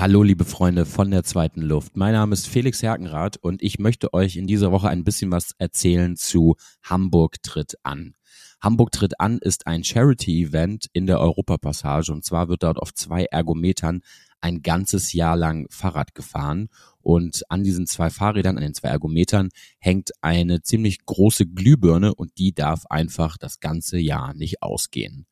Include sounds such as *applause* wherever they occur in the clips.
Hallo liebe Freunde von der zweiten Luft. Mein Name ist Felix Herkenrath und ich möchte euch in dieser Woche ein bisschen was erzählen zu Hamburg tritt an. Hamburg tritt an ist ein Charity-Event in der Europapassage und zwar wird dort auf zwei Ergometern ein ganzes Jahr lang Fahrrad gefahren und an diesen zwei Fahrrädern, an den zwei Ergometern hängt eine ziemlich große Glühbirne und die darf einfach das ganze Jahr nicht ausgehen.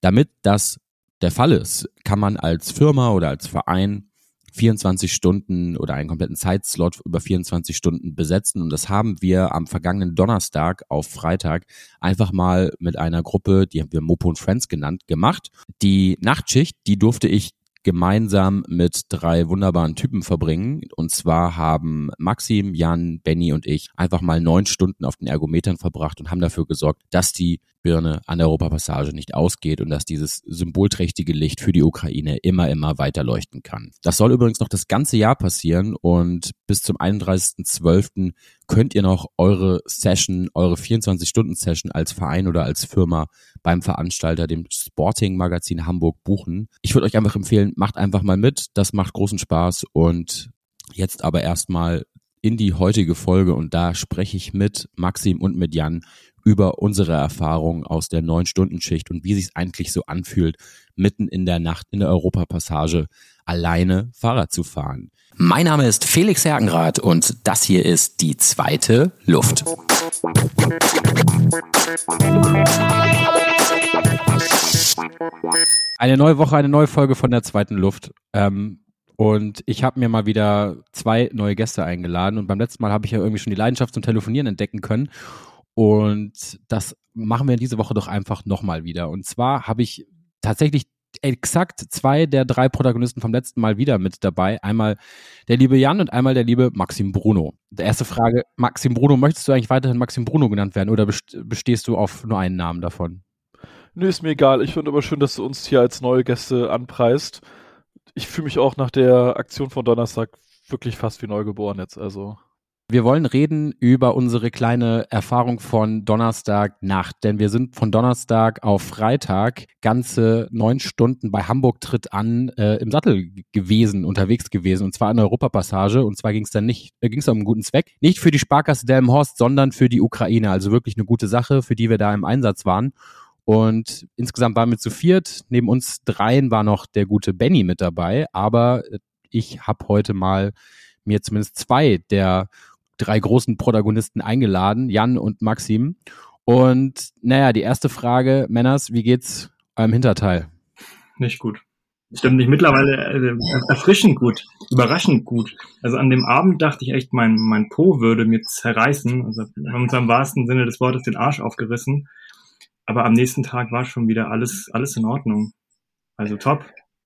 Damit das der Fall ist, kann man als Firma oder als Verein 24 Stunden oder einen kompletten Zeitslot über 24 Stunden besetzen. Und das haben wir am vergangenen Donnerstag auf Freitag einfach mal mit einer Gruppe, die haben wir Mopo und Friends genannt, gemacht. Die Nachtschicht, die durfte ich gemeinsam mit drei wunderbaren Typen verbringen. Und zwar haben Maxim, Jan, Benny und ich einfach mal neun Stunden auf den Ergometern verbracht und haben dafür gesorgt, dass die Birne an der Europapassage nicht ausgeht und dass dieses symbolträchtige Licht für die Ukraine immer, immer weiter leuchten kann. Das soll übrigens noch das ganze Jahr passieren und bis zum 31.12. könnt ihr noch eure Session, eure 24-Stunden-Session als Verein oder als Firma beim Veranstalter, dem Sporting Magazin Hamburg buchen. Ich würde euch einfach empfehlen, macht einfach mal mit. Das macht großen Spaß und jetzt aber erstmal in die heutige Folge und da spreche ich mit Maxim und mit Jan über unsere Erfahrungen aus der neun Stunden Schicht und wie sich es eigentlich so anfühlt, mitten in der Nacht in der Europapassage alleine Fahrrad zu fahren. Mein Name ist Felix Herkenrath und das hier ist die zweite Luft. Eine neue Woche, eine neue Folge von der zweiten Luft. Ähm, und ich habe mir mal wieder zwei neue Gäste eingeladen. Und beim letzten Mal habe ich ja irgendwie schon die Leidenschaft zum Telefonieren entdecken können. Und das machen wir diese Woche doch einfach nochmal wieder. Und zwar habe ich tatsächlich exakt zwei der drei Protagonisten vom letzten Mal wieder mit dabei. Einmal der liebe Jan und einmal der liebe Maxim Bruno. Die erste Frage, Maxim Bruno, möchtest du eigentlich weiterhin Maxim Bruno genannt werden oder bestehst du auf nur einen Namen davon? Nö, ist mir egal. Ich finde aber schön, dass du uns hier als neue Gäste anpreist. Ich fühle mich auch nach der Aktion von Donnerstag wirklich fast wie neugeboren jetzt. Also wir wollen reden über unsere kleine Erfahrung von Donnerstag Nacht, denn wir sind von Donnerstag auf Freitag ganze neun Stunden bei Hamburg tritt an äh, im Sattel gewesen, unterwegs gewesen und zwar an der Europapassage und zwar ging es dann nicht, äh, ging es um einen guten Zweck, nicht für die Sparkasse Delmenhorst, sondern für die Ukraine, also wirklich eine gute Sache, für die wir da im Einsatz waren. Und insgesamt waren wir zu viert. Neben uns dreien war noch der gute Benny mit dabei, aber ich habe heute mal mir zumindest zwei der drei großen Protagonisten eingeladen, Jan und Maxim. Und naja, die erste Frage, Männers, wie geht's eurem Hinterteil? Nicht gut. Stimmt nicht. Mittlerweile äh, erfrischend gut, überraschend gut. Also an dem Abend dachte ich echt, mein, mein Po würde mir zerreißen. Also im wahrsten Sinne des Wortes den Arsch aufgerissen. Aber am nächsten Tag war schon wieder alles, alles in Ordnung. Also top.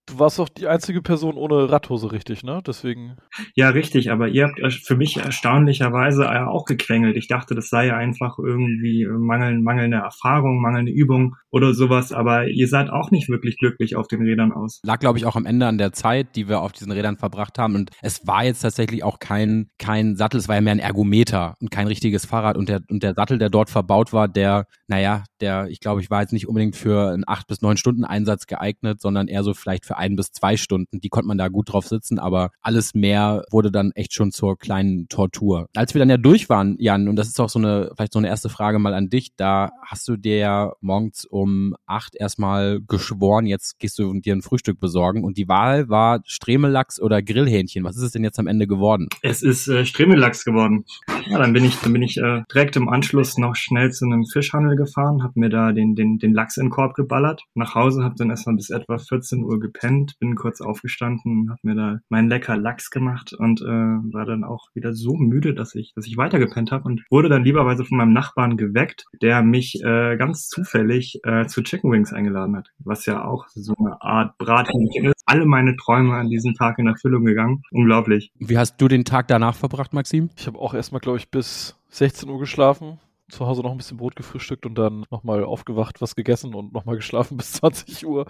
Du warst doch die einzige Person ohne Radhose, richtig, ne? Deswegen. Ja, richtig, aber ihr habt für mich erstaunlicherweise auch gequengelt. Ich dachte, das sei einfach irgendwie mangeln, mangelnde Erfahrung, mangelnde Übung oder sowas, aber ihr seid auch nicht wirklich glücklich auf den Rädern aus. Lag, glaube ich, auch am Ende an der Zeit, die wir auf diesen Rädern verbracht haben. Und es war jetzt tatsächlich auch kein, kein Sattel, es war ja mehr ein Ergometer und kein richtiges Fahrrad. Und der, und der Sattel, der dort verbaut war, der, naja, der, ich glaube, ich war jetzt nicht unbedingt für einen acht bis neun Stunden Einsatz geeignet, sondern eher so vielleicht für ein bis zwei Stunden. Die konnte man da gut drauf sitzen, aber alles mehr wurde dann echt schon zur kleinen Tortur. Als wir dann ja durch waren, Jan, und das ist auch so eine, vielleicht so eine erste Frage mal an dich, da hast du dir ja morgens um acht erstmal geschworen, jetzt gehst du dir ein Frühstück besorgen und die Wahl war Stremellachs oder Grillhähnchen. Was ist es denn jetzt am Ende geworden? Es ist äh, Stremellachs geworden. Ja, dann bin ich, dann bin ich äh, direkt im Anschluss noch schnell zu einem Fischhandel gefahren, habe mir da den, den, den Lachs in den Korb geballert, nach Hause, habe dann erstmal bis etwa 14 Uhr gepennt, bin kurz aufgestanden, habe mir da meinen lecker Lachs gemacht und äh, war dann auch wieder so müde, dass ich, dass ich weitergepennt habe und wurde dann lieberweise von meinem Nachbarn geweckt, der mich äh, ganz zufällig äh, zu Chicken Wings eingeladen hat, was ja auch so eine Art Brathähnchen ist. Alle meine Träume an diesem Tag in Erfüllung gegangen. Unglaublich. Wie hast du den Tag danach verbracht, Maxim? Ich habe auch erstmal, glaube ich, bis 16 Uhr geschlafen, zu Hause noch ein bisschen Brot gefrühstückt und dann nochmal aufgewacht, was gegessen und nochmal *laughs* geschlafen bis 20 Uhr.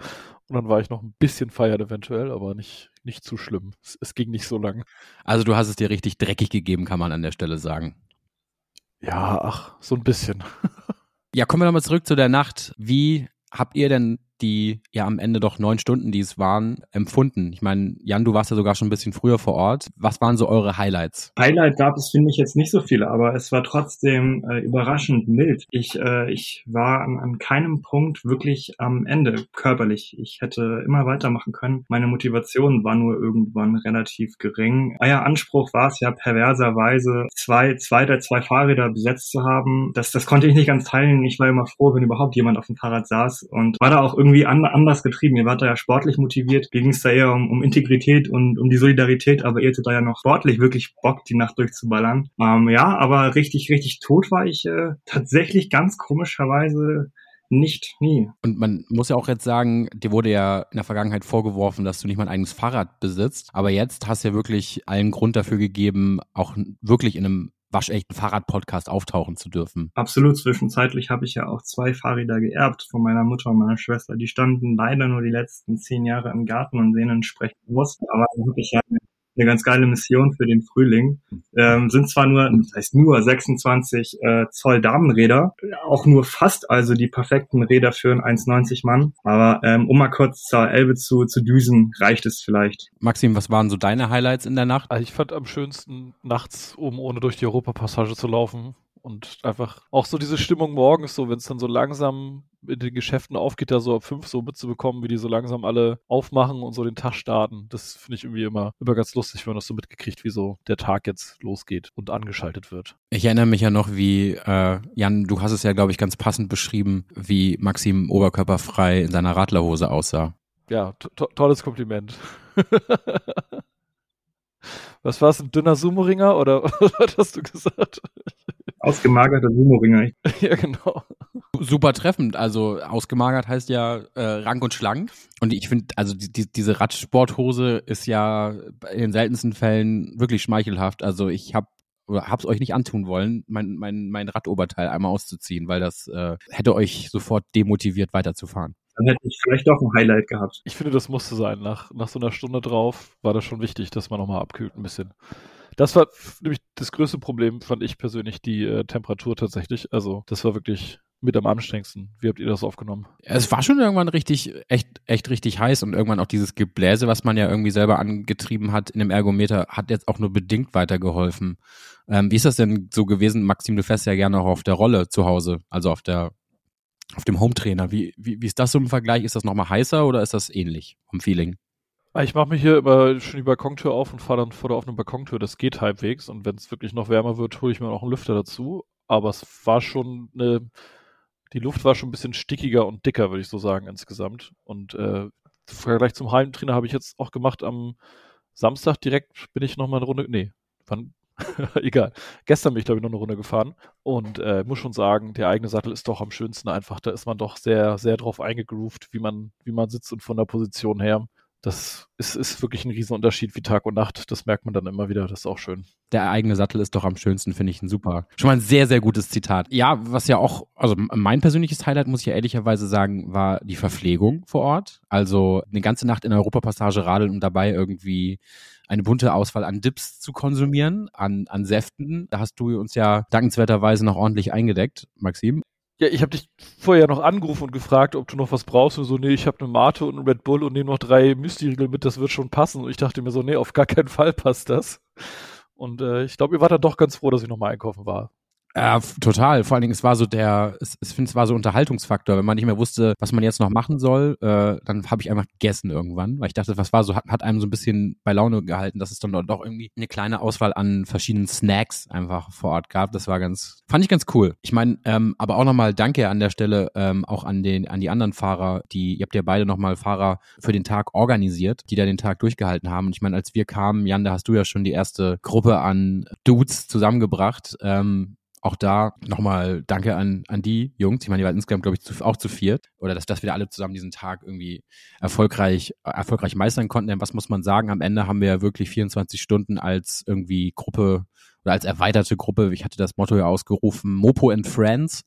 Und dann war ich noch ein bisschen feiert eventuell, aber nicht, nicht zu schlimm. Es, es ging nicht so lang. Also du hast es dir richtig dreckig gegeben, kann man an der Stelle sagen. Ja, ach, so ein bisschen. *laughs* ja, kommen wir nochmal zurück zu der Nacht. Wie habt ihr denn die ja am Ende doch neun Stunden, die es waren, empfunden? Ich meine, Jan, du warst ja sogar schon ein bisschen früher vor Ort. Was waren so eure Highlights? Highlight gab es, finde ich, jetzt nicht so viele, aber es war trotzdem äh, überraschend mild. Ich, äh, ich war an, an keinem Punkt wirklich am Ende körperlich. Ich hätte immer weitermachen können. Meine Motivation war nur irgendwann relativ gering. Euer Anspruch war es ja perverserweise, zwei, zwei der zwei Fahrräder besetzt zu haben. Das, das konnte ich nicht ganz teilen. Ich war immer froh, wenn überhaupt jemand auf dem Fahrrad saß und war da auch irgendwie an, anders getrieben. Ihr wart da ja sportlich motiviert. Ging es da eher um, um Integrität und um die Solidarität, aber ihr hattet da ja noch sportlich wirklich Bock, die Nacht durchzuballern. Ähm, ja, aber richtig, richtig tot war ich äh, tatsächlich ganz komischerweise nicht, nie. Und man muss ja auch jetzt sagen, dir wurde ja in der Vergangenheit vorgeworfen, dass du nicht mal ein eigenes Fahrrad besitzt. Aber jetzt hast du ja wirklich allen Grund dafür gegeben, auch wirklich in einem waschechten Fahrradpodcast auftauchen zu dürfen. Absolut. Zwischenzeitlich habe ich ja auch zwei Fahrräder geerbt von meiner Mutter und meiner Schwester. Die standen leider nur die letzten zehn Jahre im Garten und sehen entsprechend aus. Aber dann habe ich ja eine ganz geile Mission für den Frühling. Ähm, sind zwar nur, das heißt nur 26 äh, Zoll Damenräder, auch nur fast also die perfekten Räder für einen 1,90 Mann. Aber ähm, um mal kurz zur Elbe zu, zu düsen, reicht es vielleicht. Maxim, was waren so deine Highlights in der Nacht? Also ich fand am schönsten nachts oben ohne durch die Europapassage zu laufen und einfach auch so diese Stimmung morgens, so wenn es dann so langsam in den Geschäften aufgeht, da so ab fünf so mitzubekommen, wie die so langsam alle aufmachen und so den Tag starten. Das finde ich irgendwie immer, immer ganz lustig, wenn man das so mitgekriegt, wie so der Tag jetzt losgeht und angeschaltet wird. Ich erinnere mich ja noch, wie, äh, Jan, du hast es ja, glaube ich, ganz passend beschrieben, wie Maxim oberkörperfrei in seiner Radlerhose aussah. Ja, to tolles Kompliment. *laughs* Was war es, ein dünner Sumo-Ringer oder *laughs* was hast du gesagt? Ausgemagerter Sumo-Ringer. *laughs* ja, genau. Super treffend. Also ausgemagert heißt ja äh, rank und schlank. Und ich finde, also die, die, diese Radsporthose ist ja in den seltensten Fällen wirklich schmeichelhaft. Also ich habe oder hab's euch nicht antun wollen, mein, mein, mein Radoberteil einmal auszuziehen, weil das äh, hätte euch sofort demotiviert weiterzufahren. Dann hätte ich vielleicht doch ein Highlight gehabt. Ich finde, das musste sein. Nach, nach so einer Stunde drauf war das schon wichtig, dass man nochmal abkühlt ein bisschen. Das war nämlich das größte Problem, fand ich persönlich, die äh, Temperatur tatsächlich. Also, das war wirklich mit am anstrengendsten. Wie habt ihr das aufgenommen? Es war schon irgendwann richtig, echt, echt richtig heiß und irgendwann auch dieses Gebläse, was man ja irgendwie selber angetrieben hat in dem Ergometer, hat jetzt auch nur bedingt weitergeholfen. Ähm, wie ist das denn so gewesen? Maxim, du fährst ja gerne auch auf der Rolle zu Hause, also auf der, auf dem Home-Trainer. Wie, wie, wie ist das so im Vergleich? Ist das nochmal heißer oder ist das ähnlich vom Feeling? Ah, ich mache mich hier immer schon die Balkontür auf und fahre dann vor der offenen Balkontür. Das geht halbwegs. Und wenn es wirklich noch wärmer wird, hole ich mir noch einen Lüfter dazu. Aber es war schon eine, die Luft war schon ein bisschen stickiger und dicker, würde ich so sagen, insgesamt. Und äh, im Vergleich zum Heimtrainer habe ich jetzt auch gemacht am Samstag direkt bin ich nochmal eine Runde, nee, wann, *laughs* egal. Gestern bin ich, glaube ich, noch eine Runde gefahren und äh, muss schon sagen, der eigene Sattel ist doch am schönsten einfach. Da ist man doch sehr, sehr drauf eingegroovt, wie man, wie man sitzt und von der Position her das ist, ist wirklich ein Riesenunterschied wie Tag und Nacht. Das merkt man dann immer wieder. Das ist auch schön. Der eigene Sattel ist doch am schönsten, finde ich ein super. Schon mal ein sehr, sehr gutes Zitat. Ja, was ja auch, also mein persönliches Highlight, muss ich ja ehrlicherweise sagen, war die Verpflegung vor Ort. Also eine ganze Nacht in der Europapassage radeln und dabei irgendwie eine bunte Auswahl an Dips zu konsumieren, an, an Säften. Da hast du uns ja dankenswerterweise noch ordentlich eingedeckt, Maxim. Ja, ich habe dich vorher noch angerufen und gefragt, ob du noch was brauchst. Und so, nee, ich habe eine Mate und einen Red Bull und nehme noch drei Müsli-Riegel mit, das wird schon passen. Und ich dachte mir so, nee, auf gar keinen Fall passt das. Und äh, ich glaube, ihr wart dann doch ganz froh, dass ich nochmal einkaufen war. Ja, total. Vor allen Dingen, es war so der, es, ich finde, es war so Unterhaltungsfaktor. Wenn man nicht mehr wusste, was man jetzt noch machen soll, äh, dann habe ich einfach gegessen irgendwann, weil ich dachte, was war so, hat, hat einem so ein bisschen bei Laune gehalten, dass es dann doch irgendwie eine kleine Auswahl an verschiedenen Snacks einfach vor Ort gab. Das war ganz, fand ich ganz cool. Ich meine, ähm, aber auch nochmal Danke an der Stelle ähm, auch an den, an die anderen Fahrer, die, ihr habt ja beide nochmal Fahrer für den Tag organisiert, die da den Tag durchgehalten haben. Und ich meine, als wir kamen, Jan, da hast du ja schon die erste Gruppe an Dudes zusammengebracht. Ähm, auch da nochmal Danke an, an die Jungs. Ich meine, die waren insgesamt, glaube ich, zu, auch zu viert. Oder dass, dass wir alle zusammen diesen Tag irgendwie erfolgreich, erfolgreich meistern konnten. Denn was muss man sagen? Am Ende haben wir ja wirklich 24 Stunden als irgendwie Gruppe oder als erweiterte Gruppe, ich hatte das Motto ja ausgerufen, Mopo and Friends.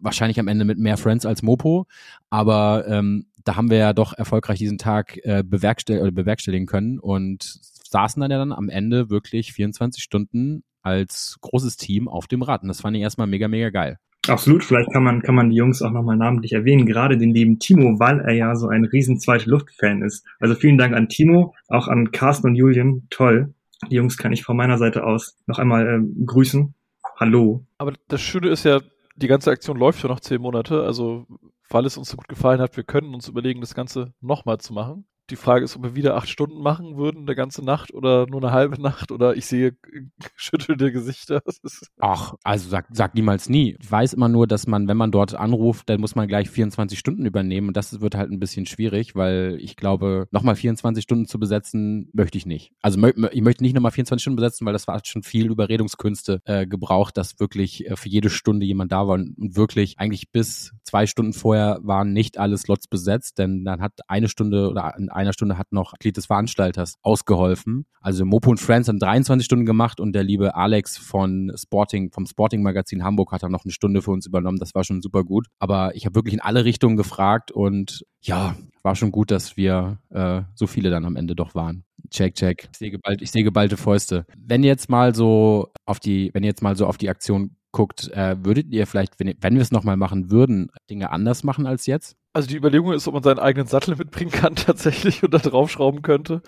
Wahrscheinlich am Ende mit mehr Friends als Mopo. Aber ähm, da haben wir ja doch erfolgreich diesen Tag äh, bewerkstell oder bewerkstelligen können und saßen dann ja dann am Ende wirklich 24 Stunden als großes Team auf dem Rad. Und das fand ich erstmal mega, mega geil. Absolut, vielleicht kann man, kann man die Jungs auch nochmal namentlich erwähnen, gerade den lieben Timo, weil er ja so ein riesen zweite Luft-Fan ist. Also vielen Dank an Timo, auch an Carsten und Julian, toll. Die Jungs kann ich von meiner Seite aus noch einmal äh, grüßen. Hallo. Aber das Schöne ist ja, die ganze Aktion läuft ja noch zehn Monate, also weil es uns so gut gefallen hat, wir können uns überlegen, das Ganze nochmal zu machen die Frage ist, ob wir wieder acht Stunden machen würden, eine ganze Nacht oder nur eine halbe Nacht oder ich sehe *laughs* schüttelte Gesichter. *laughs* Ach, also sag, sag niemals nie. Ich weiß immer nur, dass man, wenn man dort anruft, dann muss man gleich 24 Stunden übernehmen und das wird halt ein bisschen schwierig, weil ich glaube, nochmal 24 Stunden zu besetzen, möchte ich nicht. Also ich möchte nicht nochmal 24 Stunden besetzen, weil das war schon viel Überredungskünste äh, gebraucht, dass wirklich äh, für jede Stunde jemand da war und wirklich eigentlich bis zwei Stunden vorher waren nicht alle Slots besetzt, denn dann hat eine Stunde oder einer Stunde hat noch Glied des Veranstalters ausgeholfen. Also Mopo und Friends haben 23 Stunden gemacht und der liebe Alex von Sporting, vom Sporting Magazin Hamburg hat dann noch eine Stunde für uns übernommen. Das war schon super gut. Aber ich habe wirklich in alle Richtungen gefragt und ja, war schon gut, dass wir äh, so viele dann am Ende doch waren. Check, check. Ich sehe geballte, ich sehe geballte Fäuste. Wenn jetzt mal so auf die, wenn ihr jetzt mal so auf die Aktion guckt, äh, würdet ihr vielleicht, wenn, wenn wir es nochmal machen würden, Dinge anders machen als jetzt? Also die Überlegung ist, ob man seinen eigenen Sattel *laughs* mitbringen kann tatsächlich und da draufschrauben könnte.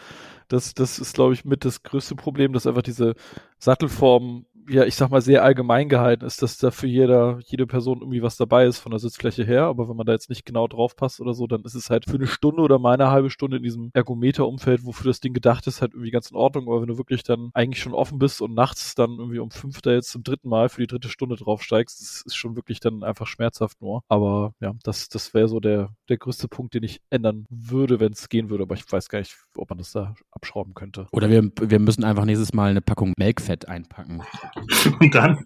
Das, das ist, glaube ich, mit das größte Problem, dass einfach diese Sattelform ja, ich sag mal, sehr allgemein gehalten ist, dass da für jeder, jede Person irgendwie was dabei ist von der Sitzfläche her. Aber wenn man da jetzt nicht genau drauf passt oder so, dann ist es halt für eine Stunde oder mal eine halbe Stunde in diesem Ergometer-Umfeld, wofür das Ding gedacht ist, halt irgendwie ganz in Ordnung. Aber wenn du wirklich dann eigentlich schon offen bist und nachts dann irgendwie um fünf da jetzt zum dritten Mal für die dritte Stunde draufsteigst, das ist schon wirklich dann einfach schmerzhaft nur. Aber ja, das, das wäre so der, der größte Punkt, den ich ändern würde, wenn es gehen würde. Aber ich weiß gar nicht, ob man das da abschrauben könnte. Oder wir, wir müssen einfach nächstes Mal eine Packung Melkfett einpacken. *laughs* Und dann?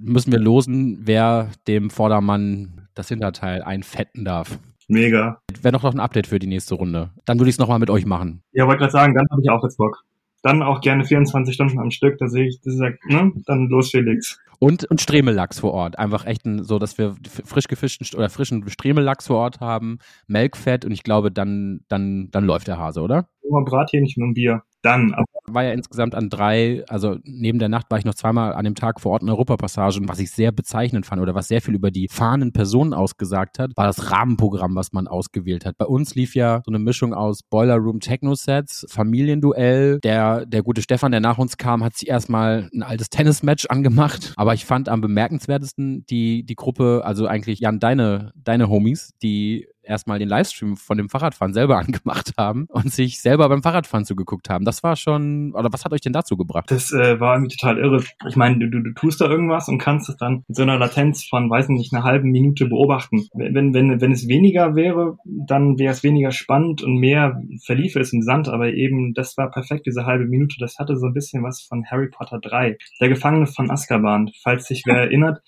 Müssen wir losen, wer dem Vordermann das Hinterteil einfetten darf. Mega. Wäre noch ein Update für die nächste Runde. Dann würde ich es nochmal mit euch machen. Ja, wollte gerade sagen, dann habe ich auch jetzt Bock. Dann auch gerne 24 Stunden am Stück, da sehe ich, das ist ja, ne? Dann los, Felix. Und, und Stremellachs vor Ort. Einfach echt ein, so, dass wir frisch gefischten oder frischen Stremellachs vor Ort haben, Melkfett und ich glaube, dann, dann, dann läuft der Hase, oder? Brathähnchen und Bier. Dann. War ja insgesamt an drei, also neben der Nacht war ich noch zweimal an dem Tag vor Ort in Europapassagen, was ich sehr bezeichnend fand oder was sehr viel über die fahrenden Personen ausgesagt hat, war das Rahmenprogramm, was man ausgewählt hat. Bei uns lief ja so eine Mischung aus Boiler Room Techno-Sets, Familienduell. Der, der gute Stefan, der nach uns kam, hat sich erstmal ein altes Tennismatch angemacht. Aber ich fand am bemerkenswertesten die, die Gruppe, also eigentlich Jan, deine, deine Homies, die erstmal den Livestream von dem Fahrradfahren selber *laughs* angemacht haben und sich selber beim Fahrradfahren zugeguckt haben. Das war schon, oder was hat euch denn dazu gebracht? Das äh, war irgendwie total irre. Ich meine, du, du, du tust da irgendwas und kannst es dann mit so einer Latenz von, weiß nicht, einer halben Minute beobachten. Wenn, wenn, wenn es weniger wäre, dann wäre es weniger spannend und mehr verliefe es im Sand, aber eben, das war perfekt, diese halbe Minute. Das hatte so ein bisschen was von Harry Potter 3. Der Gefangene von Azkaban, falls sich wer erinnert.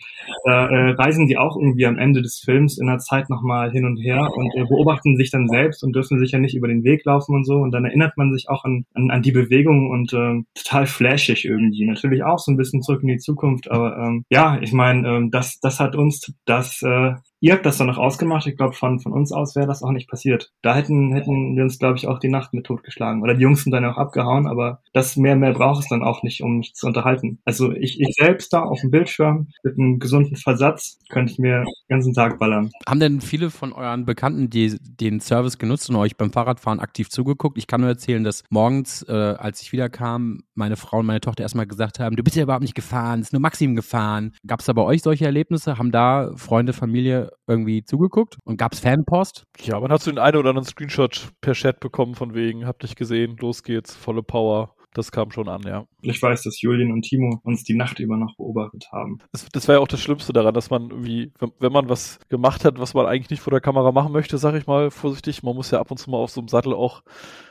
Da äh, reisen die auch irgendwie am Ende des Films in der Zeit nochmal hin und her und äh, beobachten sich dann selbst und dürfen sich ja nicht über den Weg laufen und so. Und dann erinnert man sich auch an, an, an die Bewegung und äh, total flashig irgendwie. Natürlich auch so ein bisschen zurück in die Zukunft, aber ähm, ja, ich meine, ähm, das, das hat uns das äh, Ihr habt das dann noch ausgemacht. Ich glaube, von, von uns aus wäre das auch nicht passiert. Da hätten, hätten wir uns, glaube ich, auch die Nacht mit totgeschlagen. Oder die Jungs sind dann auch abgehauen, aber das mehr, mehr braucht es dann auch nicht, um mich zu unterhalten. Also ich, ich selbst da auf dem Bildschirm mit einem gesunden Versatz könnte ich mir den ganzen Tag ballern. Haben denn viele von euren Bekannten die, den Service genutzt und euch beim Fahrradfahren aktiv zugeguckt? Ich kann nur erzählen, dass morgens, äh, als ich wiederkam, meine Frau und meine Tochter erstmal gesagt haben, du bist ja überhaupt nicht gefahren, ist nur Maxim gefahren. Gab es da bei euch solche Erlebnisse? Haben da Freunde, Familie irgendwie zugeguckt? Und gab es Fanpost? Ja, man hat so den einen oder anderen Screenshot per Chat bekommen von wegen, hab dich gesehen, los geht's, volle Power. Das kam schon an, ja. Ich weiß, dass Julian und Timo uns die Nacht über noch beobachtet haben. Das, das war ja auch das Schlimmste daran, dass man irgendwie, wenn, wenn, man was gemacht hat, was man eigentlich nicht vor der Kamera machen möchte, sag ich mal vorsichtig, man muss ja ab und zu mal auf so einem Sattel auch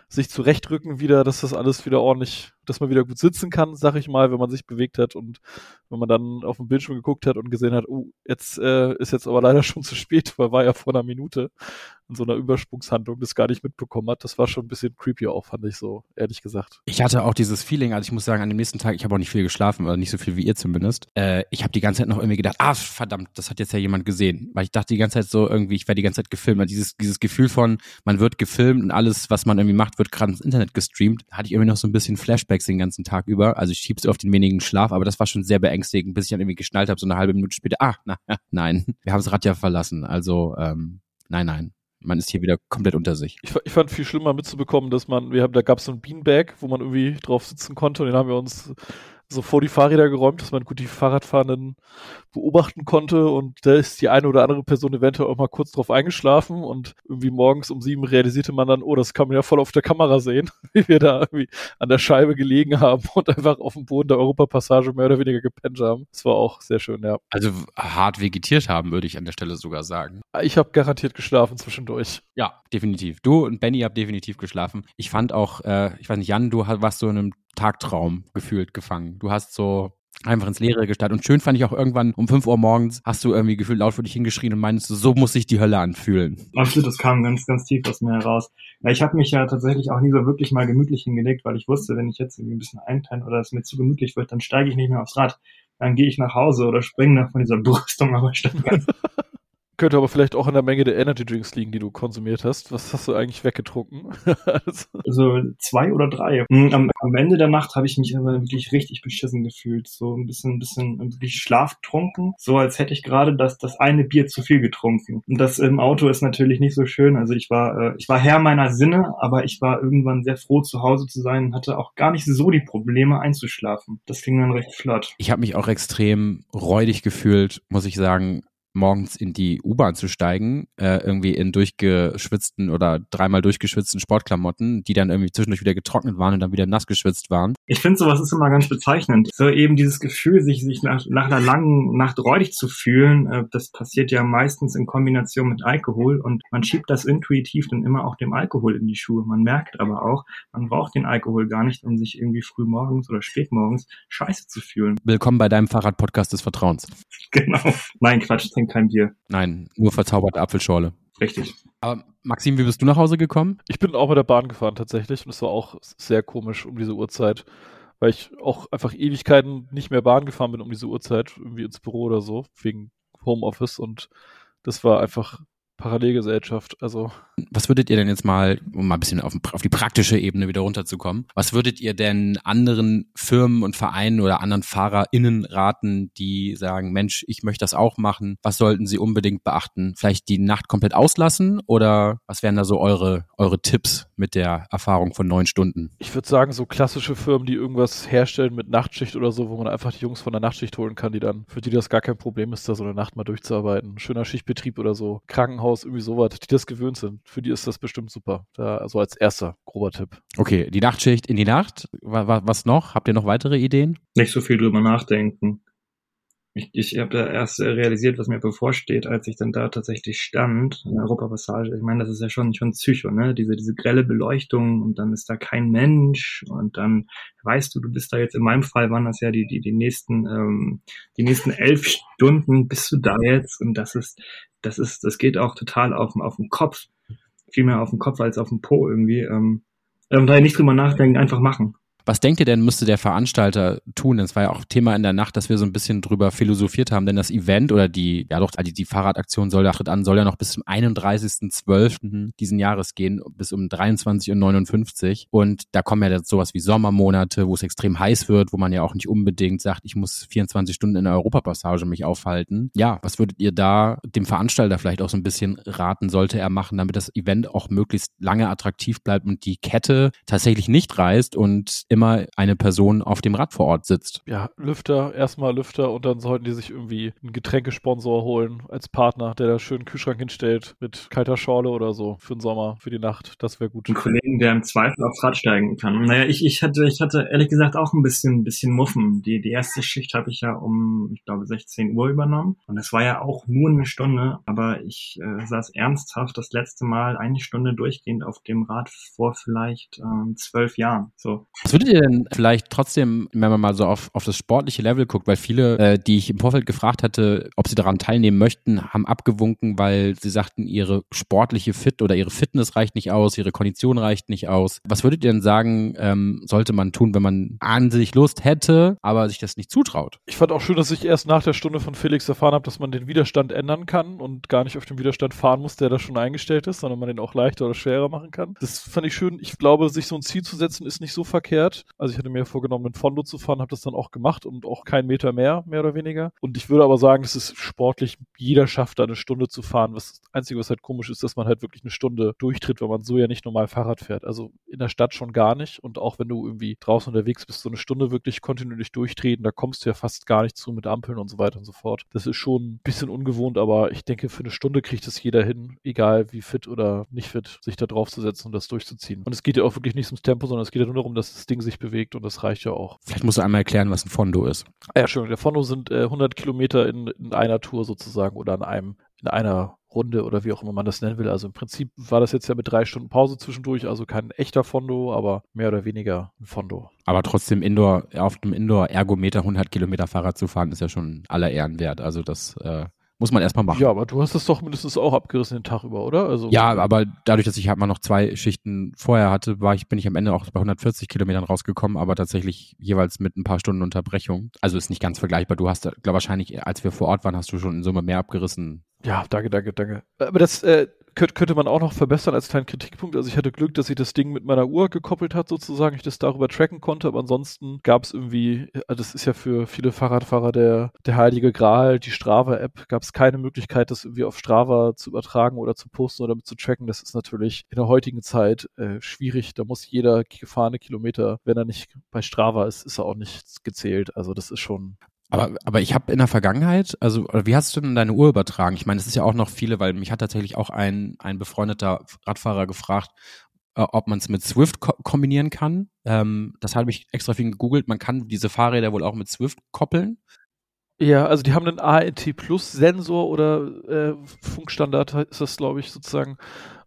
sich zurechtrücken wieder, dass das alles wieder ordentlich, dass man wieder gut sitzen kann, sag ich mal, wenn man sich bewegt hat und wenn man dann auf dem Bildschirm geguckt hat und gesehen hat, oh, jetzt äh, ist jetzt aber leider *laughs* schon zu spät, weil war ja vor einer Minute in so einer Übersprungshandlung das gar nicht mitbekommen hat. Das war schon ein bisschen creepy auch, fand ich so, ehrlich gesagt. Ich hatte auch dieses Feeling, also ich muss sagen, an dem nächsten Tag, ich habe auch nicht viel geschlafen, oder nicht so viel wie ihr zumindest. Äh, ich habe die ganze Zeit noch irgendwie gedacht, ah, verdammt, das hat jetzt ja jemand gesehen. Weil ich dachte die ganze Zeit so irgendwie, ich werde die ganze Zeit gefilmt. Dieses, dieses Gefühl von, man wird gefilmt und alles, was man irgendwie macht, wird gerade ins Internet gestreamt. Hatte ich irgendwie noch so ein bisschen Flashback Flashbacks den ganzen Tag über. Also ich schieb's auf den wenigen Schlaf, aber das war schon sehr beängstigend, bis ich dann irgendwie geschnallt habe, so eine halbe Minute später, ah, na, nein, *laughs* wir haben das Rad ja verlassen. Also ähm, nein, nein man ist hier wieder komplett unter sich. Ich, ich fand viel schlimmer mitzubekommen, dass man, wir haben, da gab es so ein Beanbag, wo man irgendwie drauf sitzen konnte und den haben wir uns so vor die Fahrräder geräumt, dass man gut die Fahrradfahrenden beobachten konnte und da ist die eine oder andere Person eventuell auch mal kurz drauf eingeschlafen und irgendwie morgens um sieben realisierte man dann, oh, das kann man ja voll auf der Kamera sehen, *laughs* wie wir da irgendwie an der Scheibe gelegen haben und einfach auf dem Boden der Europapassage mehr oder weniger gepennt haben. Das war auch sehr schön, ja. Also hart vegetiert haben, würde ich an der Stelle sogar sagen. Ich habe garantiert geschlafen zwischendurch. Ja, definitiv. Du und Benny habt definitiv geschlafen. Ich fand auch, äh, ich weiß nicht, Jan, du warst so in einem Tagtraum gefühlt gefangen. Du hast so einfach ins Leere gestartet. Und schön fand ich auch irgendwann um 5 Uhr morgens hast du irgendwie gefühlt laut für dich hingeschrien und meinst, so muss sich die Hölle anfühlen. Absolut, das kam ganz, ganz tief aus mir heraus. Ja, ich habe mich ja tatsächlich auch nie so wirklich mal gemütlich hingelegt, weil ich wusste, wenn ich jetzt irgendwie ein bisschen einpenne oder es mir zu gemütlich wird, dann steige ich nicht mehr aufs Rad. Dann gehe ich nach Hause oder springe nach von dieser *laughs* Brüstung, aber statt Könnte aber vielleicht auch an der Menge der Energy Drinks liegen, die du konsumiert hast. Was hast du eigentlich weggetrunken? *laughs* also zwei oder drei. Hm, am, am Ende der Nacht habe ich mich aber wirklich richtig beschissen gefühlt. So ein bisschen, ein bisschen wirklich schlaftrunken. So als hätte ich gerade das, das eine Bier zu viel getrunken. Und das im Auto ist natürlich nicht so schön. Also ich war, äh, ich war Herr meiner Sinne, aber ich war irgendwann sehr froh, zu Hause zu sein und hatte auch gar nicht so die Probleme einzuschlafen. Das ging dann recht flott. Ich habe mich auch extrem räudig gefühlt, muss ich sagen, morgens in die U-Bahn zu steigen, äh, irgendwie in durchgeschwitzten oder dreimal durchgeschwitzten Sportklamotten, die dann irgendwie zwischendurch wieder getrocknet waren und dann wieder nass geschwitzt waren. Ich finde sowas ist immer ganz bezeichnend. So eben dieses Gefühl, sich, sich nach, nach einer langen Nacht räudig zu fühlen, äh, das passiert ja meistens in Kombination mit Alkohol und man schiebt das intuitiv dann immer auch dem Alkohol in die Schuhe. Man merkt aber auch, man braucht den Alkohol gar nicht, um sich irgendwie früh morgens oder spät morgens scheiße zu fühlen. Willkommen bei deinem Fahrradpodcast des Vertrauens. *laughs* Genau. Nein, Quatsch, trinke kein Bier. Nein, nur verzauberte Apfelschorle. Richtig. Aber Maxim, wie bist du nach Hause gekommen? Ich bin auch mit der Bahn gefahren tatsächlich und es war auch sehr komisch um diese Uhrzeit, weil ich auch einfach Ewigkeiten nicht mehr Bahn gefahren bin um diese Uhrzeit, irgendwie ins Büro oder so, wegen Homeoffice und das war einfach Parallelgesellschaft. Also. Was würdet ihr denn jetzt mal, um mal ein bisschen auf, auf, die praktische Ebene wieder runterzukommen, was würdet ihr denn anderen Firmen und Vereinen oder anderen FahrerInnen raten, die sagen, Mensch, ich möchte das auch machen? Was sollten sie unbedingt beachten? Vielleicht die Nacht komplett auslassen oder was wären da so eure, eure Tipps mit der Erfahrung von neun Stunden? Ich würde sagen, so klassische Firmen, die irgendwas herstellen mit Nachtschicht oder so, wo man einfach die Jungs von der Nachtschicht holen kann, die dann, für die das gar kein Problem ist, da so eine Nacht mal durchzuarbeiten. Schöner Schichtbetrieb oder so. Krankenhaus Krankenhaus, irgendwie sowas, die das gewöhnt sind. Für die ist das bestimmt super. Da, also als erster grober Tipp. Okay, die Nachtschicht in die Nacht. Was noch? Habt ihr noch weitere Ideen? Nicht so viel drüber nachdenken. Ich, ich habe da erst realisiert, was mir bevorsteht, als ich dann da tatsächlich stand, in der Europapassage. Ich meine, das ist ja schon, schon Psycho, ne? Diese, diese grelle Beleuchtung und dann ist da kein Mensch und dann weißt du, du bist da jetzt, in meinem Fall waren das ja die, die, die nächsten, ähm, die nächsten elf Stunden bist du da jetzt und das ist, das ist, das geht auch total auf, auf den Kopf. Viel mehr auf den Kopf als auf den Po irgendwie. Ähm, ähm daher nicht drüber nachdenken, einfach machen. Was denkt ihr denn, müsste der Veranstalter tun? Das war ja auch Thema in der Nacht, dass wir so ein bisschen drüber philosophiert haben, denn das Event oder die, ja doch, die, die Fahrradaktion soll ja, an, soll ja noch bis zum 31.12. diesen Jahres gehen, bis um 23.59 Uhr. Und da kommen ja jetzt sowas wie Sommermonate, wo es extrem heiß wird, wo man ja auch nicht unbedingt sagt, ich muss 24 Stunden in der Europapassage mich aufhalten. Ja, was würdet ihr da dem Veranstalter vielleicht auch so ein bisschen raten, sollte er machen, damit das Event auch möglichst lange attraktiv bleibt und die Kette tatsächlich nicht reißt und immer eine Person auf dem Rad vor Ort sitzt. Ja, Lüfter, erstmal Lüfter und dann sollten die sich irgendwie einen Getränkesponsor holen als Partner, der da schön einen Kühlschrank hinstellt mit kalter Schorle oder so für den Sommer, für die Nacht. Das wäre gut. Ein Kollegen, der im Zweifel aufs Rad steigen kann. Naja, ich, ich hatte, ich hatte ehrlich gesagt auch ein bisschen, ein bisschen Muffen. Die, die erste Schicht habe ich ja um, ich glaube, 16 Uhr übernommen. Und es war ja auch nur eine Stunde, aber ich äh, saß ernsthaft das letzte Mal eine Stunde durchgehend auf dem Rad vor vielleicht ähm, zwölf Jahren. So. Was würdet ihr denn vielleicht trotzdem, wenn man mal so auf, auf das sportliche Level guckt, weil viele, äh, die ich im Vorfeld gefragt hatte, ob sie daran teilnehmen möchten, haben abgewunken, weil sie sagten, ihre sportliche Fit oder ihre Fitness reicht nicht aus, ihre Kondition reicht nicht aus. Was würdet ihr denn sagen, ähm, sollte man tun, wenn man an sich Lust hätte, aber sich das nicht zutraut? Ich fand auch schön, dass ich erst nach der Stunde von Felix erfahren habe, dass man den Widerstand ändern kann und gar nicht auf den Widerstand fahren muss, der da schon eingestellt ist, sondern man den auch leichter oder schwerer machen kann. Das fand ich schön. Ich glaube, sich so ein Ziel zu setzen, ist nicht so verkehrt wert. Also ich hatte mir vorgenommen, einen Fondo zu fahren, habe das dann auch gemacht und auch keinen Meter mehr, mehr oder weniger. Und ich würde aber sagen, es ist sportlich, jeder schafft da eine Stunde zu fahren. Das Einzige, was halt komisch ist, dass man halt wirklich eine Stunde durchtritt, weil man so ja nicht normal Fahrrad fährt. Also in der Stadt schon gar nicht. Und auch wenn du irgendwie draußen unterwegs bist, so eine Stunde wirklich kontinuierlich durchtreten, da kommst du ja fast gar nicht zu mit Ampeln und so weiter und so fort. Das ist schon ein bisschen ungewohnt, aber ich denke, für eine Stunde kriegt es jeder hin, egal wie fit oder nicht fit, sich da drauf zu setzen und das durchzuziehen. Und es geht ja auch wirklich nicht ums Tempo, sondern es geht ja nur darum, dass das Ding sich bewegt und das reicht ja auch. Vielleicht musst du einmal erklären, was ein Fondo ist. Ja, schön. Der Fondo sind äh, 100 Kilometer in, in einer Tour sozusagen oder in einem, in einer Runde oder wie auch immer man das nennen will. Also im Prinzip war das jetzt ja mit drei Stunden Pause zwischendurch, also kein echter Fondo, aber mehr oder weniger ein Fondo. Aber trotzdem Indoor, auf dem Indoor-Ergometer 100 Kilometer Fahrrad zu fahren, ist ja schon aller Ehren wert. Also das äh, muss man erstmal machen. Ja, aber du hast es doch mindestens auch abgerissen den Tag über, oder? Also, ja, aber dadurch, dass ich halt mal noch zwei Schichten vorher hatte, war ich, bin ich am Ende auch bei 140 Kilometern rausgekommen, aber tatsächlich jeweils mit ein paar Stunden Unterbrechung. Also ist nicht ganz vergleichbar. Du hast, glaube wahrscheinlich, als wir vor Ort waren, hast du schon in Summe mehr abgerissen. Ja, danke, danke, danke. Aber das, äh, könnte man auch noch verbessern als kleinen Kritikpunkt. Also ich hatte Glück, dass ich das Ding mit meiner Uhr gekoppelt hat, sozusagen, ich das darüber tracken konnte, aber ansonsten gab es irgendwie, äh, das ist ja für viele Fahrradfahrer der, der heilige Gral, die Strava-App, gab es keine Möglichkeit, das irgendwie auf Strava zu übertragen oder zu posten oder mit zu tracken. Das ist natürlich in der heutigen Zeit äh, schwierig. Da muss jeder gefahrene Kilometer, wenn er nicht bei Strava ist, ist er auch nicht gezählt. Also das ist schon aber, aber ich habe in der Vergangenheit, also wie hast du denn deine Uhr übertragen? Ich meine, es ist ja auch noch viele, weil mich hat tatsächlich auch ein, ein befreundeter Radfahrer gefragt, äh, ob man es mit Swift ko kombinieren kann. Ähm, das habe ich extra viel gegoogelt. Man kann diese Fahrräder wohl auch mit Swift koppeln. Ja, also die haben einen ANT Plus Sensor oder äh, Funkstandard ist das, glaube ich, sozusagen.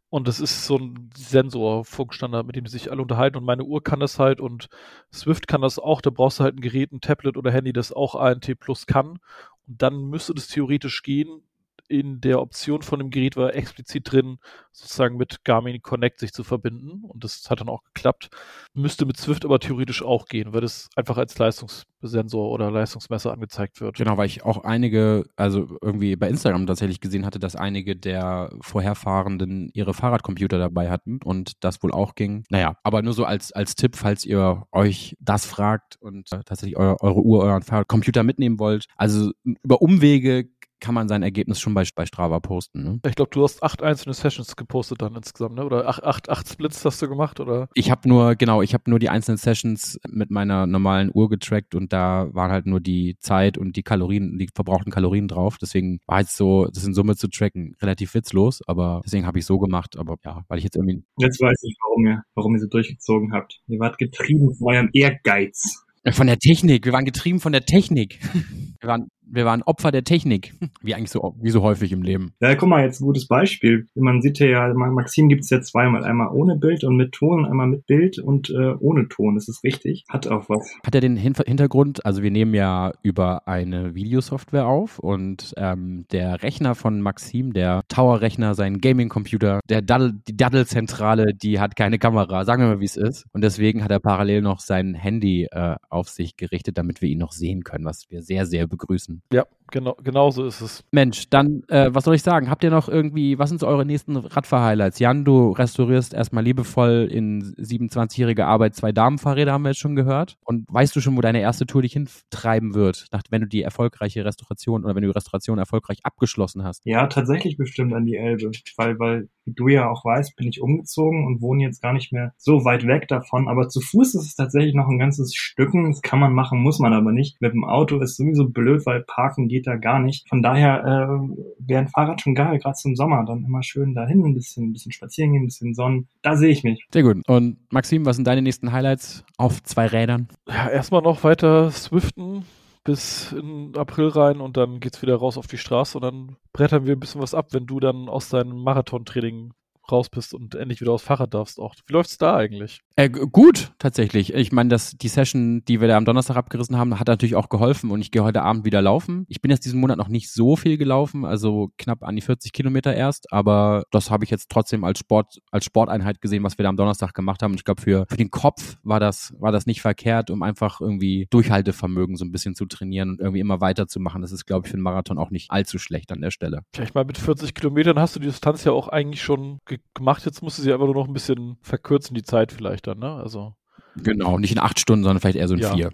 Und das ist so ein Sensor-Funkstandard, mit dem die sich alle unterhalten. Und meine Uhr kann das halt und Swift kann das auch. Da brauchst du halt ein Gerät, ein Tablet oder Handy, das auch ANT Plus kann. Und dann müsste das theoretisch gehen. In der Option von dem Gerät war explizit drin, sozusagen mit Garmin Connect sich zu verbinden. Und das hat dann auch geklappt. Müsste mit Swift aber theoretisch auch gehen, weil das einfach als Leistungssensor oder Leistungsmesser angezeigt wird. Genau, weil ich auch einige, also irgendwie bei Instagram tatsächlich gesehen hatte, dass einige der Vorherfahrenden ihre Fahrradcomputer dabei hatten und das wohl auch ging. Naja, aber nur so als, als Tipp, falls ihr euch das fragt und äh, tatsächlich eure, eure Uhr, euren Fahrradcomputer mitnehmen wollt. Also über Umwege kann man sein Ergebnis schon bei, bei Strava posten. Ne? Ich glaube, du hast acht einzelne Sessions gepostet dann insgesamt, ne? Oder acht, acht, acht Splits hast du gemacht, oder? Ich habe nur, genau, ich habe nur die einzelnen Sessions mit meiner normalen Uhr getrackt und da waren halt nur die Zeit und die Kalorien, die verbrauchten Kalorien drauf. Deswegen war jetzt so, das in Summe zu tracken, relativ witzlos, aber deswegen habe ich so gemacht. Aber ja, weil ich jetzt irgendwie. Jetzt weiß ich, warum ihr, warum ihr so durchgezogen habt. Ihr wart getrieben von eurem Ehrgeiz. Von der Technik. Wir waren getrieben von der Technik. *laughs* Wir waren wir waren Opfer der Technik, *laughs* wie eigentlich so, wie so häufig im Leben. Ja, guck mal, jetzt ein gutes Beispiel. Man sieht ja, Maxim gibt es ja zweimal, einmal ohne Bild und mit Ton, einmal mit Bild und äh, ohne Ton. Das ist richtig. Hat auch was. Hat er den Hin Hintergrund, also wir nehmen ja über eine Videosoftware auf und ähm, der Rechner von Maxim, der Tower-Rechner, sein Gaming-Computer, der die Daddle-Zentrale, die hat keine Kamera. Sagen wir mal, wie es ist. Und deswegen hat er parallel noch sein Handy äh, auf sich gerichtet, damit wir ihn noch sehen können, was wir sehr, sehr begrüßen. Ja, genau, genau so ist es. Mensch, dann, äh, was soll ich sagen? Habt ihr noch irgendwie, was sind so eure nächsten Radfahr-Highlights? Jan, du restaurierst erstmal liebevoll in 27-jähriger Arbeit zwei Damenfahrräder, haben wir jetzt schon gehört. Und weißt du schon, wo deine erste Tour dich hintreiben wird, nach, wenn du die erfolgreiche Restauration oder wenn du die Restauration erfolgreich abgeschlossen hast? Ja, tatsächlich bestimmt an die Elbe, weil, weil, wie du ja auch weißt, bin ich umgezogen und wohne jetzt gar nicht mehr so weit weg davon. Aber zu Fuß ist es tatsächlich noch ein ganzes Stücken. Das kann man machen, muss man aber nicht. Mit dem Auto ist sowieso blöd, weil parken geht da gar nicht. Von daher äh, wäre ein Fahrrad schon geil, gerade zum Sommer. Dann immer schön dahin, ein bisschen, ein bisschen spazieren gehen, ein bisschen Sonnen. Da sehe ich mich. Sehr gut. Und Maxim, was sind deine nächsten Highlights auf zwei Rädern? Ja, erstmal noch weiter swiften bis in April rein und dann geht's wieder raus auf die Straße und dann brettern wir ein bisschen was ab, wenn du dann aus deinem Marathontraining raus bist und endlich wieder aufs Fahrrad darfst auch. Wie läuft's da eigentlich? Äh, gut, tatsächlich. Ich meine, dass die Session, die wir da am Donnerstag abgerissen haben, hat natürlich auch geholfen und ich gehe heute Abend wieder laufen. Ich bin jetzt diesen Monat noch nicht so viel gelaufen, also knapp an die 40 Kilometer erst, aber das habe ich jetzt trotzdem als Sport, als Sporteinheit gesehen, was wir da am Donnerstag gemacht haben. Und ich glaube, für, für den Kopf war das, war das nicht verkehrt, um einfach irgendwie Durchhaltevermögen so ein bisschen zu trainieren und irgendwie immer weiterzumachen. Das ist, glaube ich, für einen Marathon auch nicht allzu schlecht an der Stelle. Vielleicht mal mit 40 Kilometern hast du die Distanz ja auch eigentlich schon gemacht. Jetzt musst du sie einfach nur noch ein bisschen verkürzen, die Zeit vielleicht dann, ne? Also. Genau, nicht in acht Stunden, sondern vielleicht eher so in Ja. vier.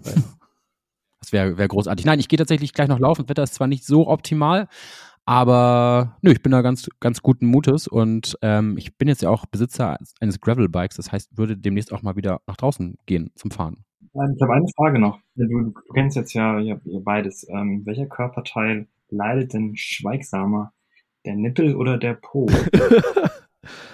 Das wäre wär großartig. Nein, ich gehe tatsächlich gleich noch laufen. Das Wetter ist zwar nicht so optimal, aber nö, ich bin da ganz, ganz guten Mutes und ähm, ich bin jetzt ja auch Besitzer eines Gravel-Bikes. Das heißt, würde demnächst auch mal wieder nach draußen gehen zum Fahren. Ähm, Ich habe eine Frage noch. Du, du kennst jetzt ja ihr, ihr beides. Ähm, welcher Körperteil leidet denn schweigsamer? Der Nippel oder der Po? *laughs*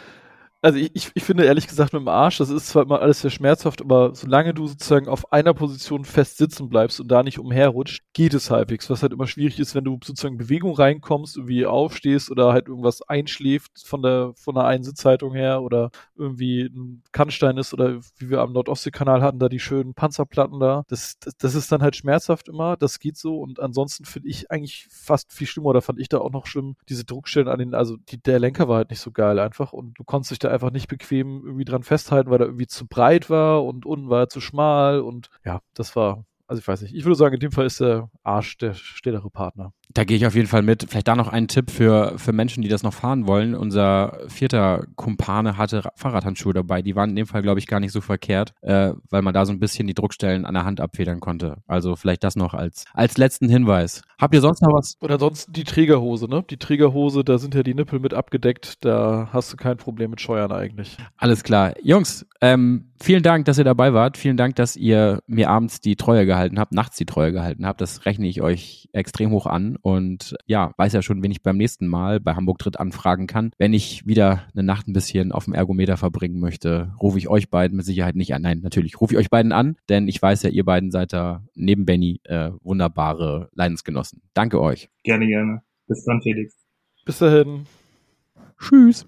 Also ich, ich, ich finde ehrlich gesagt mit dem Arsch, das ist zwar immer alles sehr schmerzhaft, aber solange du sozusagen auf einer Position fest sitzen bleibst und da nicht umherrutscht, geht es halbwegs. Was halt immer schwierig ist, wenn du sozusagen Bewegung reinkommst, irgendwie aufstehst oder halt irgendwas einschläft von der von der einen Sitzhaltung her oder irgendwie ein Kannstein ist oder wie wir am Nordostseekanal hatten, da die schönen Panzerplatten da. Das, das, das ist dann halt schmerzhaft immer, das geht so und ansonsten finde ich eigentlich fast viel schlimmer oder fand ich da auch noch schlimm, diese Druckstellen an den, also die, der Lenker war halt nicht so geil einfach und du konntest dich da einfach nicht bequem irgendwie dran festhalten, weil er irgendwie zu breit war und unten war er zu schmal und ja, das war, also ich weiß nicht. Ich würde sagen, in dem Fall ist der Arsch der stillere Partner. Da gehe ich auf jeden Fall mit. Vielleicht da noch ein Tipp für, für Menschen, die das noch fahren wollen. Unser vierter Kumpane hatte Ra- Fahrradhandschuhe dabei. Die waren in dem Fall, glaube ich, gar nicht so verkehrt, äh, weil man da so ein bisschen die Druckstellen an der Hand abfedern konnte. Also vielleicht das noch als, als letzten Hinweis. Habt ihr sonst noch was? Und ansonsten die Trägerhose, ne? Die Trägerhose, da sind ja die Nippel mit abgedeckt, da hast du kein Problem mit Scheuern eigentlich. Alles klar. Jungs, ähm, vielen Dank, dass ihr dabei wart. Vielen Dank, dass ihr mir abends die Treue gehalten habt, nachts die Treue gehalten habt. Das rechne ich euch extrem hoch an. Und ja, weiß ja schon, wen ich beim nächsten Mal bei Hamburg Tritt anfragen kann. Wenn ich wieder eine Nacht ein bisschen auf dem Ergometer verbringen möchte, rufe ich euch beiden mit Sicherheit nicht an. Nein, natürlich rufe ich euch beiden an, denn ich weiß ja, ihr beiden seid da neben Benny äh, wunderbare Leidensgenossen. Danke euch. gerne, gerne. Bis dann, Felix. Bis dahin. Tschüss.